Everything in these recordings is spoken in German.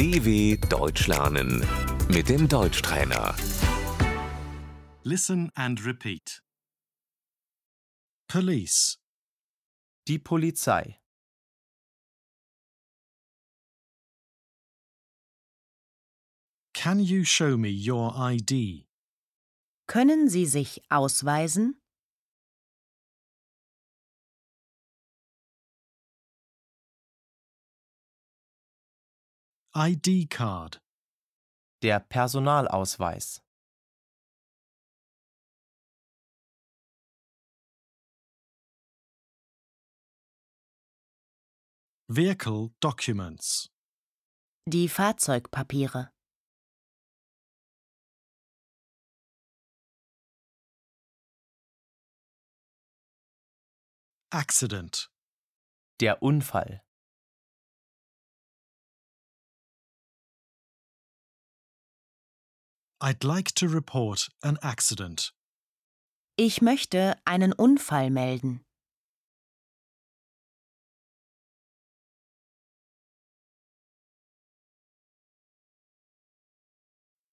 DW Deutsch lernen mit dem Deutschtrainer. Listen and repeat. Police, Die Polizei. can you show me your ID? Können Sie sich ausweisen? ID card, Der Personalausweis. vehicle documents, Die Fahrzeugpapiere. accident, Der Unfall. I'd like to report an accident. Ich möchte einen Unfall melden.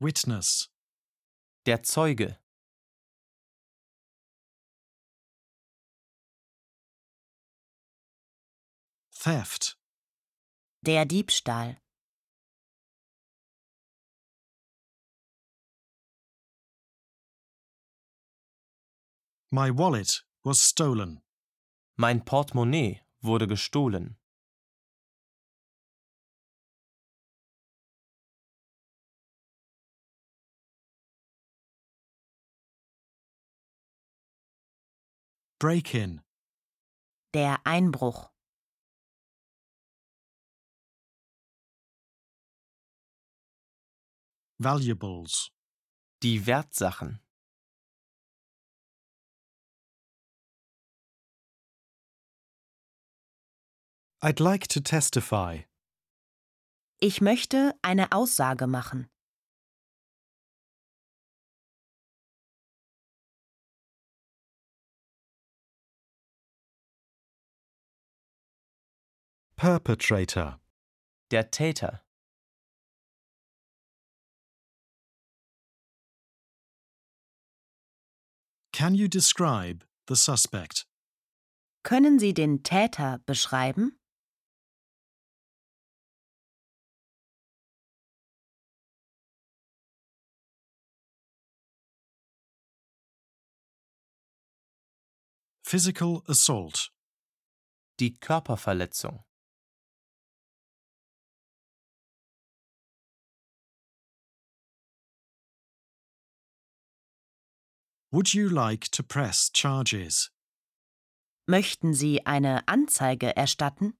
Witness, Der Zeuge. theft, Der Diebstahl. My wallet was stolen. Mein Portemonnaie wurde gestohlen. Break in, Der Einbruch. valuables, Die Wertsachen. I'd like to testify. Ich möchte eine Aussage machen. Perpetrator, Der Täter. can you describe the suspect? Können Sie den Täter beschreiben? Physical assault, Die Körperverletzung. would you like to press charges? Möchten Sie eine Anzeige erstatten?